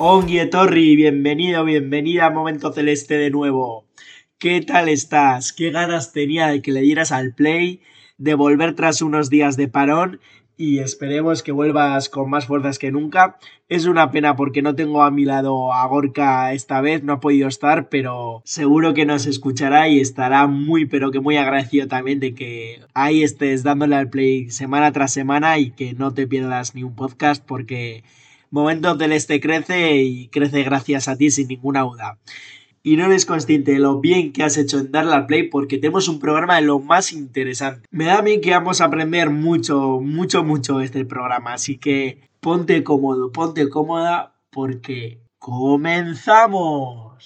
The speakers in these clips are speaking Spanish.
Ongie Torri, bienvenido, bienvenida a Momento Celeste de nuevo. ¿Qué tal estás? ¿Qué ganas tenía de que le dieras al play, de volver tras unos días de parón y esperemos que vuelvas con más fuerzas que nunca. Es una pena porque no tengo a mi lado a Gorka esta vez, no ha podido estar, pero seguro que nos escuchará y estará muy, pero que muy agradecido también de que ahí estés dándole al play semana tras semana y que no te pierdas ni un podcast porque Momento del Este crece y crece gracias a ti sin ninguna duda. Y no eres consciente de lo bien que has hecho en darle al play porque tenemos un programa de lo más interesante. Me da a mí que vamos a aprender mucho, mucho, mucho este programa. Así que ponte cómodo, ponte cómoda porque comenzamos.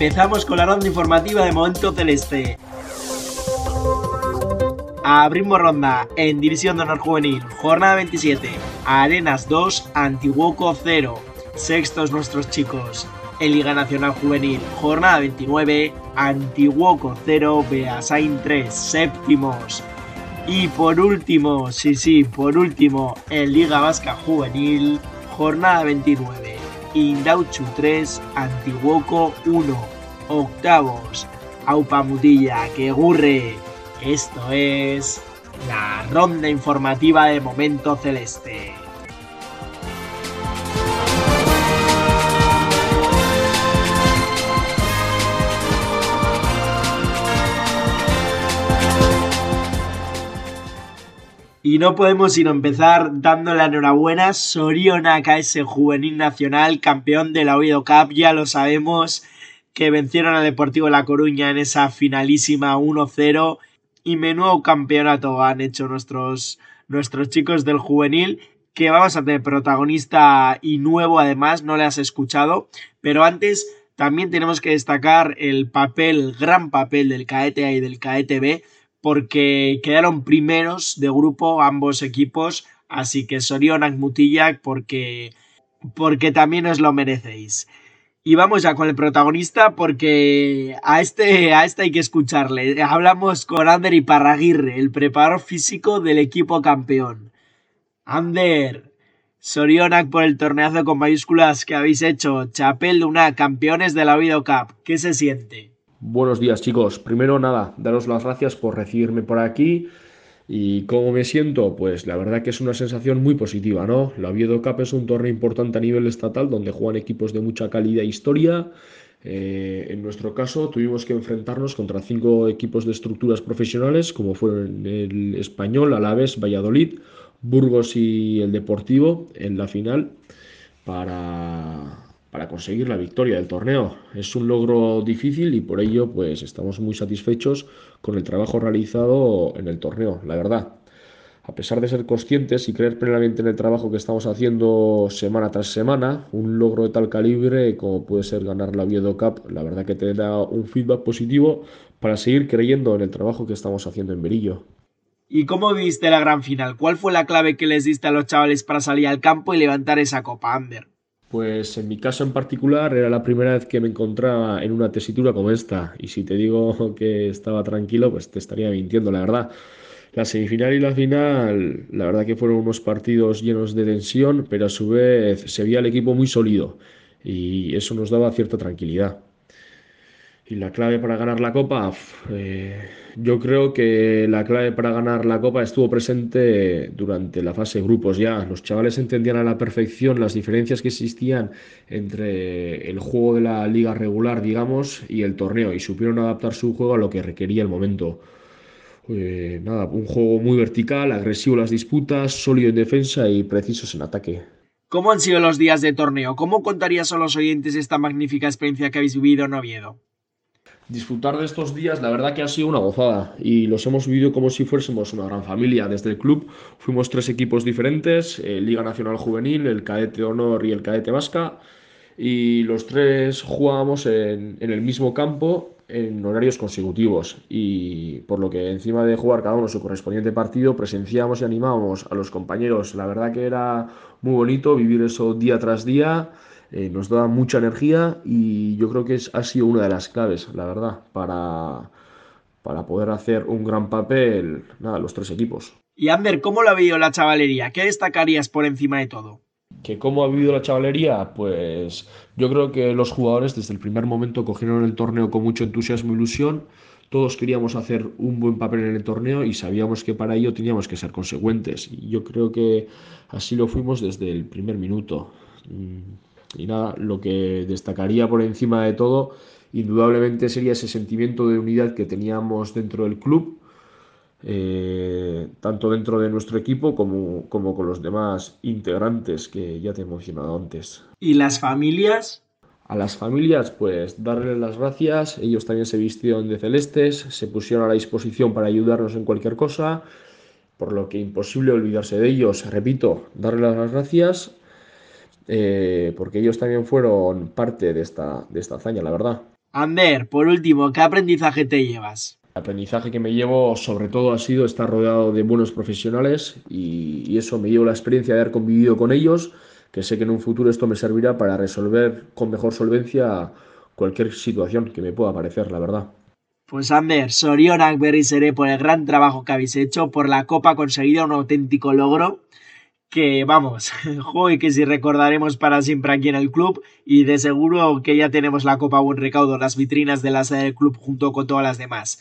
Empezamos con la ronda informativa de Momento Celeste. Abrimos ronda en División de Honor Juvenil, jornada 27. Arenas 2, Antiguoco 0. Sextos nuestros chicos. En Liga Nacional Juvenil, jornada 29. Antiguoco 0, Beasain 3. Séptimos. Y por último, sí, sí, por último, en Liga Vasca Juvenil, jornada 29. Indauchu 3, Antiguoco 1. Octavos, Aupa Mutilla, que gurre. Esto es la ronda informativa de Momento Celeste. Y no podemos sino empezar dando la enhorabuena a Soriona KS Juvenil Nacional, campeón de la Oviedo Cup, ya lo sabemos, que vencieron al Deportivo La Coruña en esa finalísima 1-0 y menudo campeonato han hecho nuestros, nuestros chicos del juvenil que vamos a tener protagonista y nuevo además, no le has escuchado, pero antes también tenemos que destacar el papel, gran papel del Caete y del Caete B, porque quedaron primeros de grupo ambos equipos, así que Sorionak Mutillac porque, porque también os lo merecéis. Y vamos ya con el protagonista porque a este, a este hay que escucharle. Hablamos con Ander Iparraguirre, el preparador físico del equipo campeón. Ander, Sorionak por el torneazo con mayúsculas que habéis hecho. Chapel de una campeones de la Video Cup. ¿Qué se siente? Buenos días chicos. Primero nada, daros las gracias por recibirme por aquí. ¿Y cómo me siento? Pues la verdad que es una sensación muy positiva, ¿no? La Oviedo Cup es un torneo importante a nivel estatal donde juegan equipos de mucha calidad e historia. Eh, en nuestro caso tuvimos que enfrentarnos contra cinco equipos de estructuras profesionales como fueron el Español, Alavés, Valladolid, Burgos y el Deportivo en la final para para conseguir la victoria del torneo. Es un logro difícil y por ello pues estamos muy satisfechos con el trabajo realizado en el torneo, la verdad. A pesar de ser conscientes y creer plenamente en el trabajo que estamos haciendo semana tras semana, un logro de tal calibre como puede ser ganar la Viedo Cup, la verdad que te da un feedback positivo para seguir creyendo en el trabajo que estamos haciendo en Berillo. ¿Y cómo viste la gran final? ¿Cuál fue la clave que les diste a los chavales para salir al campo y levantar esa copa, Ander? Pues en mi caso en particular era la primera vez que me encontraba en una tesitura como esta y si te digo que estaba tranquilo pues te estaría mintiendo la verdad. La semifinal y la final la verdad que fueron unos partidos llenos de tensión pero a su vez se veía el equipo muy sólido y eso nos daba cierta tranquilidad. Y la clave para ganar la copa, eh, yo creo que la clave para ganar la copa estuvo presente durante la fase de grupos ya. Los chavales entendían a la perfección las diferencias que existían entre el juego de la liga regular, digamos, y el torneo, y supieron adaptar su juego a lo que requería el momento. eh, nada, un juego muy vertical, agresivo en las disputas, sólido en defensa y precisos en ataque. ¿Cómo han sido los días de torneo? ¿Cómo contarías a los oyentes esta magnífica experiencia que habéis vivido en Oviedo? Disfrutar de estos días, la verdad que ha sido una gozada y los hemos vivido como si fuésemos una gran familia. Desde el club fuimos tres equipos diferentes, Liga Nacional Juvenil, el Cadete Honor y el Cadete Vasca, y los tres jugábamos en, en el mismo campo en horarios consecutivos y por lo que encima de jugar cada uno su correspondiente partido presenciábamos y animábamos a los compañeros. La verdad que era muy bonito vivir eso día tras día eh, nos da mucha energía y yo creo que es, ha sido una de las claves, la verdad, para, para poder hacer un gran papel, nada, los tres equipos. Y Ander, ¿cómo lo ha vivido la chavalería? ¿Qué destacarías por encima de todo? ¿Que cómo ha vivido la chavalería? Pues yo creo que los jugadores desde el primer momento cogieron el torneo con mucho entusiasmo e ilusión. Todos queríamos hacer un buen papel en el torneo y sabíamos que para ello teníamos que ser consecuentes. Y yo creo que así lo fuimos desde el primer minuto. Y nada, lo que destacaría por encima de todo, indudablemente sería ese sentimiento de unidad que teníamos dentro del club, eh, tanto dentro de nuestro equipo como, como con los demás integrantes que ya te he mencionado antes. ¿Y las familias? A las familias, pues darles las gracias. Ellos también se vistieron de celestes, se pusieron a la disposición para ayudarnos en cualquier cosa, por lo que imposible olvidarse de ellos. Repito, darles las gracias eh, porque ellos también fueron parte de esta, de esta hazaña, la verdad. Ander, por último, ¿qué aprendizaje te llevas? El aprendizaje que me llevo sobre todo ha sido estar rodeado de buenos profesionales y, eso me llevo la experiencia de haber convivido con ellos, que sé que en un futuro esto me servirá para resolver con mejor solvencia cualquier situación que me pueda aparecer, la verdad. Pues Ander, Sorionak seré por el gran trabajo que habéis hecho, por la copa conseguida, un auténtico logro que vamos, joder, que si recordaremos para siempre aquí en el club y de seguro que ya tenemos la Copa Buen Recaudo las vitrinas de la del club junto con todas las demás.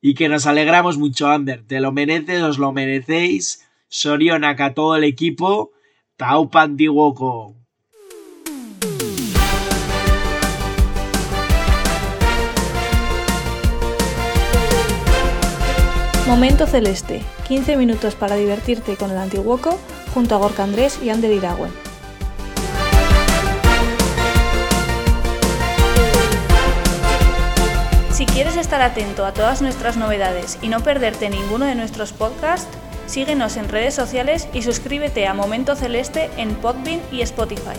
Y que nos alegramos mucho, Ander, te lo mereces, os lo merecéis. Sorionak a todo el equipo, Tau Pantiguoco. Momento Celeste, 15 minutos para divertirte con el Antiguoco junto a Gorka Andrés y Ander Iragüe. Si quieres estar atento a todas nuestras novedades y no perderte ninguno de nuestros podcasts, síguenos en redes sociales y suscríbete a Momento Celeste en Podbean y Spotify.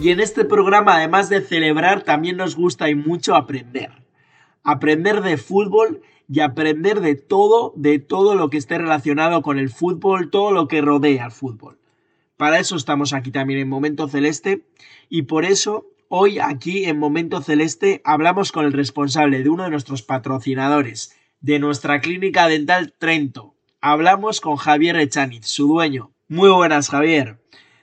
Y en este programa, además de celebrar, también nos gusta y mucho aprender. Aprender de fútbol y aprender de todo, de todo lo que esté relacionado con el fútbol, todo lo que rodea al fútbol. Para eso estamos aquí también en Momento Celeste y por eso hoy aquí en Momento Celeste hablamos con el responsable de uno de nuestros patrocinadores, de nuestra clínica dental Trento. Hablamos con Javier Echaniz, su dueño. Muy buenas, Javier.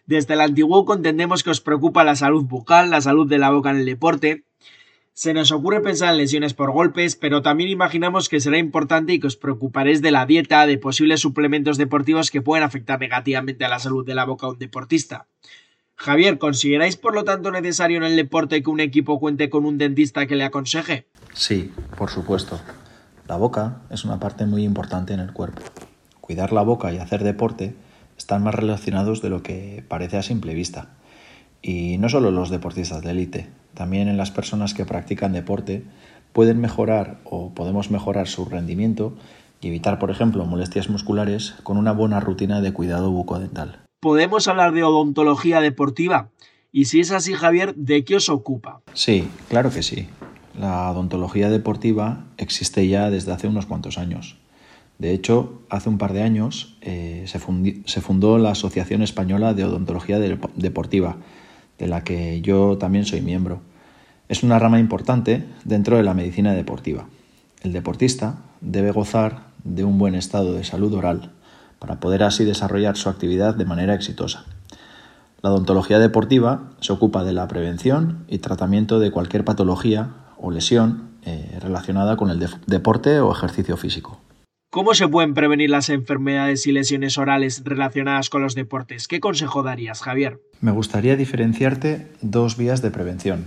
Desde el antiguo entendemos que os preocupa la salud bucal, la salud de la boca en el deporte. Se nos ocurre pensar en lesiones por golpes, pero también imaginamos que será importante y que os preocuparéis de la dieta, de posibles suplementos deportivos que pueden afectar negativamente a la salud de la boca de un deportista. Javier, ¿consideráis por lo tanto necesario en el deporte que un equipo cuente con un dentista que le aconseje? Sí, por supuesto. La boca es una parte muy importante en el cuerpo. Cuidar la boca y hacer deporte están más relacionados de lo que parece a simple vista. Y no solo los deportistas de élite, también en las personas que practican deporte pueden mejorar o podemos mejorar su rendimiento y evitar, por ejemplo, molestias musculares con una buena rutina de cuidado bucodental. ¿Podemos hablar de odontología deportiva? Y si es así, Javier, ¿de qué os ocupa? Sí, claro que sí. La odontología deportiva existe ya desde hace unos cuantos años. De hecho, hace un par de años eh, se, fundó la Asociación Española de Odontología Deportiva, de la que yo también soy miembro. Es una rama importante dentro de la medicina deportiva. El deportista debe gozar de un buen estado de salud oral para poder así desarrollar su actividad de manera exitosa. La odontología deportiva se ocupa de la prevención y tratamiento de cualquier patología o lesión eh, relacionada con el deporte o ejercicio físico. ¿Cómo se pueden prevenir las enfermedades y lesiones orales relacionadas con los deportes? ¿Qué consejo darías, Javier? Me gustaría diferenciarte dos vías de prevención.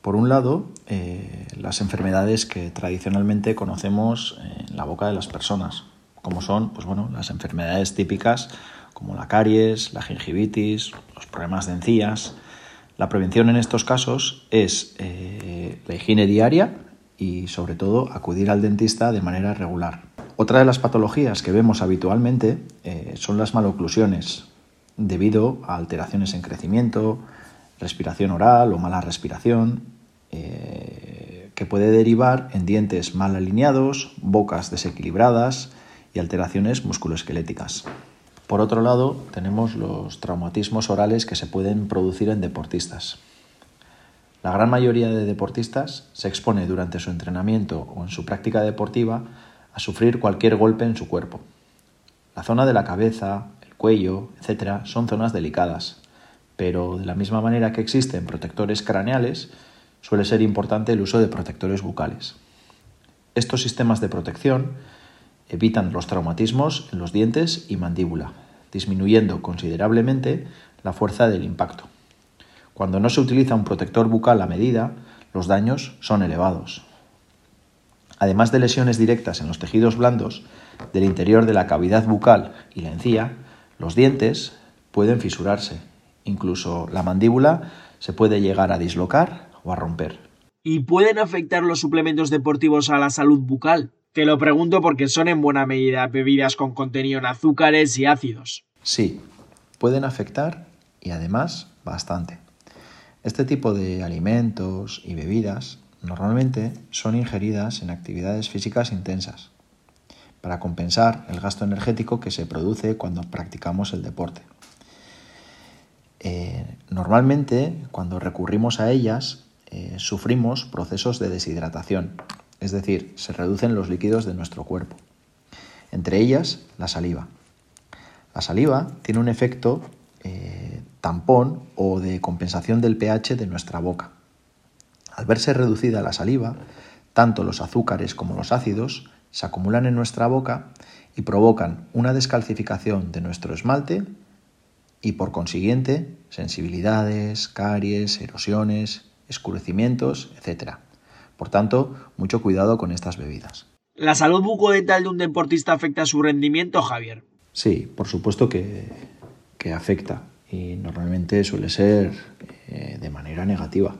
Por un lado, eh, las enfermedades que tradicionalmente conocemos en la boca de las personas, como son pues bueno, las enfermedades típicas como la caries, la gingivitis, los problemas de encías. La prevención en estos casos es eh, la higiene diaria y sobre todo acudir al dentista de manera regular. Otra de las patologías que vemos habitualmente eh, son las maloclusiones, debido a alteraciones en crecimiento, respiración oral o mala respiración, eh, que puede derivar en dientes mal alineados, bocas desequilibradas y alteraciones musculoesqueléticas. Por otro lado, tenemos los traumatismos orales que se pueden producir en deportistas. La gran mayoría de deportistas se expone durante su entrenamiento o en su práctica deportiva a sufrir cualquier golpe en su cuerpo. La zona de la cabeza, el cuello, etc. son zonas delicadas, pero de la misma manera que existen protectores craneales, suele ser importante el uso de protectores bucales. Estos sistemas de protección evitan los traumatismos en los dientes y mandíbula, disminuyendo considerablemente la fuerza del impacto. Cuando no se utiliza un protector bucal a medida, los daños son elevados. Además de lesiones directas en los tejidos blandos del interior de la cavidad bucal y la encía, los dientes pueden fisurarse. Incluso la mandíbula se puede llegar a dislocar o a romper. ¿Y pueden afectar los suplementos deportivos a la salud bucal? Te lo pregunto porque son en buena medida bebidas con contenido en azúcares y ácidos. Sí, pueden afectar y además bastante. Este tipo de alimentos y bebidas normalmente son ingeridas en actividades físicas intensas para compensar el gasto energético que se produce cuando practicamos el deporte. Eh, normalmente, cuando recurrimos a ellas, eh, sufrimos procesos de deshidratación, es decir, se reducen los líquidos de nuestro cuerpo. Entre ellas, la saliva. La saliva tiene un efecto eh, tampón o de compensación del pH de nuestra boca. Al verse reducida la saliva, tanto los azúcares como los ácidos se acumulan en nuestra boca y provocan una descalcificación de nuestro esmalte y por consiguiente sensibilidades, caries, erosiones, escurecimientos, etc. Por tanto, mucho cuidado con estas bebidas. ¿La salud bucodental de un deportista afecta a su rendimiento, Javier? Sí, por supuesto que, afecta y normalmente suele ser eh, de manera negativa.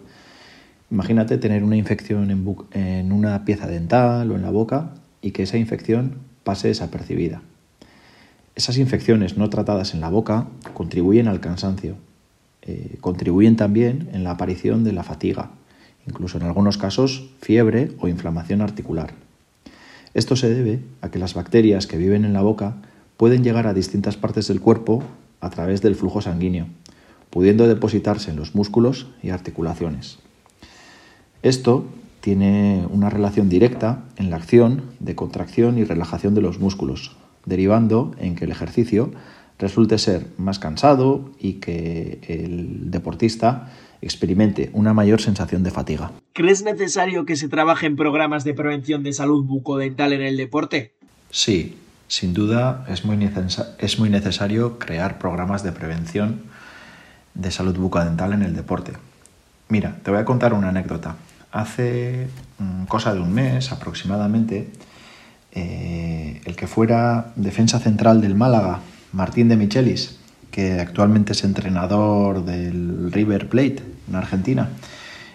Imagínate tener una infección en, una pieza dental o en la boca y que esa infección pase desapercibida. Esas infecciones no tratadas en la boca contribuyen al cansancio, eh, contribuyen también en la aparición de la fatiga, incluso en algunos casos fiebre o inflamación articular. Esto se debe a que las bacterias que viven en la boca pueden llegar a distintas partes del cuerpo a través del flujo sanguíneo, pudiendo depositarse en los músculos y articulaciones. Esto tiene una relación directa en la acción de contracción y relajación de los músculos, derivando en que el ejercicio resulte ser más cansado y que el deportista experimente una mayor sensación de fatiga. ¿Crees necesario que se trabaje en programas de prevención de salud bucodental en el deporte? Sí, sin duda es muy, es muy necesario crear programas de prevención de salud bucodental en el deporte. Mira, te voy a contar una anécdota. Hace mm, cosa de un mes aproximadamente, eh, el que fuera defensa central del Málaga, Martín de Michelis, que actualmente es entrenador del River Plate en Argentina,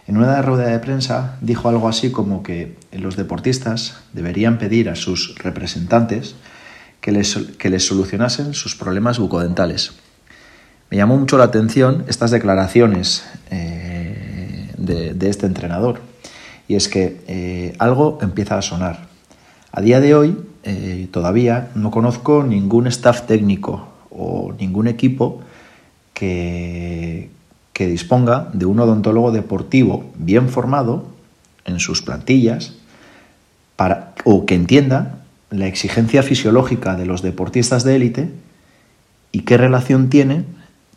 en una rueda de prensa dijo algo así como que los deportistas deberían pedir a sus representantes que les, que les solucionasen sus problemas bucodentales. Me llamó mucho la atención estas declaraciones eh, de, este entrenador, y es que eh, algo empieza a sonar. A día de hoy eh, todavía no conozco ningún staff técnico o ningún equipo que, que disponga de un odontólogo deportivo bien formado en sus plantillas para, o que entienda la exigencia fisiológica de los deportistas de élite y qué relación tiene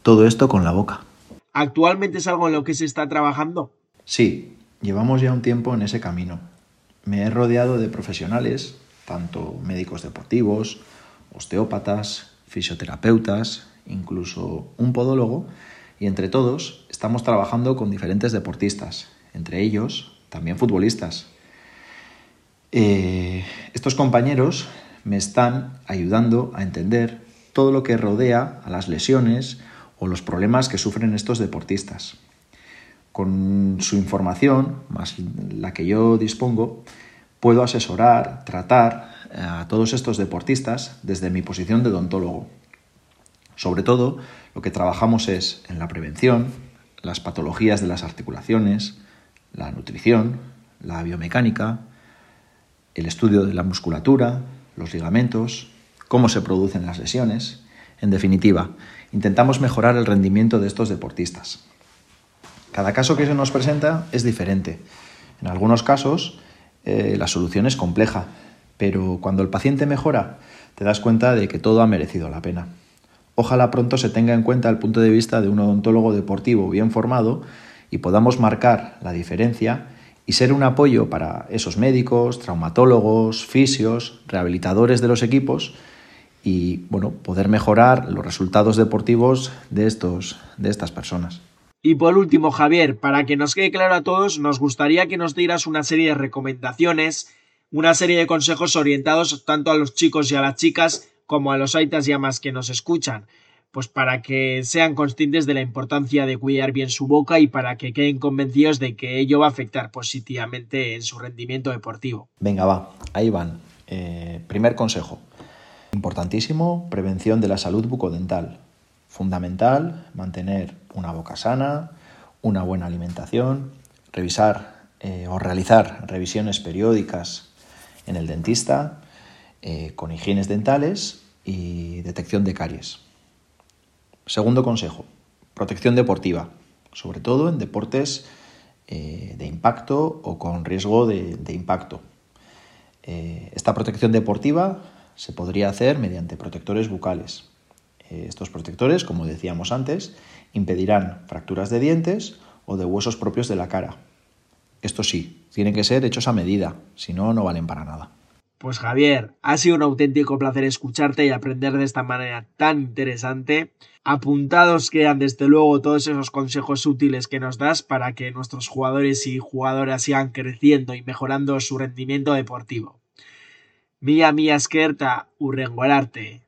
todo esto con la boca. ¿Actualmente es algo en lo que se está trabajando? Sí, llevamos ya un tiempo en ese camino. Me he rodeado de profesionales tanto médicos deportivos, osteópatas, fisioterapeutas, incluso un podólogo, y entre todos estamos trabajando con diferentes deportistas, entre ellos también futbolistas. Eh, estos compañeros me están ayudando a entender todo lo que rodea a las lesiones o los problemas que sufren estos deportistas. Con su información, más la que yo dispongo, puedo asesorar, tratar a todos estos deportistas desde mi posición de odontólogo. Sobre todo, lo que trabajamos es en la prevención, las patologías de las articulaciones, la nutrición, la biomecánica, el estudio de la musculatura, los ligamentos, cómo se producen las lesiones. En definitiva, intentamos mejorar el rendimiento de estos deportistas. Cada caso que se nos presenta es diferente. En algunos casos, eh, la solución es compleja, pero cuando el paciente mejora, te das cuenta de que todo ha merecido la pena. Ojalá pronto se tenga en cuenta el punto de vista de un odontólogo deportivo bien formado y podamos marcar la diferencia y ser un apoyo para esos médicos, traumatólogos, fisios, rehabilitadores de los equipos y bueno, poder mejorar los resultados deportivos de estos de estas personas. Y por último, Javier, para que nos quede claro a todos, nos gustaría que nos dieras una serie de recomendaciones, una serie de consejos orientados tanto a los chicos y a las chicas como a los aitas y amas que nos escuchan pues para que sean conscientes de la importancia de cuidar bien su boca y para que queden convencidos de que ello va a afectar positivamente en su rendimiento deportivo. Venga, va, ahí van. Eh, primer consejo. Importantísimo, prevención de la salud bucodental. Fundamental, mantener una boca sana, una buena alimentación, revisar eh, o realizar revisiones periódicas en el dentista eh, con higienes dentales y detección de caries. Segundo consejo, protección deportiva, sobre todo en deportes eh, de impacto o con riesgo de, impacto. Eh, esta protección deportiva se podría hacer mediante protectores bucales. Eh, estos protectores, como decíamos antes, impedirán fracturas de dientes o de huesos propios de la cara. Esto sí, tienen que ser hechos a medida, si no, no valen para nada. Pues Javier, ha sido un auténtico placer escucharte y aprender de esta manera tan interesante. Apuntados quedan desde luego todos esos consejos útiles que nos das para que nuestros jugadores y jugadoras sigan creciendo y mejorando su rendimiento deportivo. Mía mía esquerta, urrenguararte.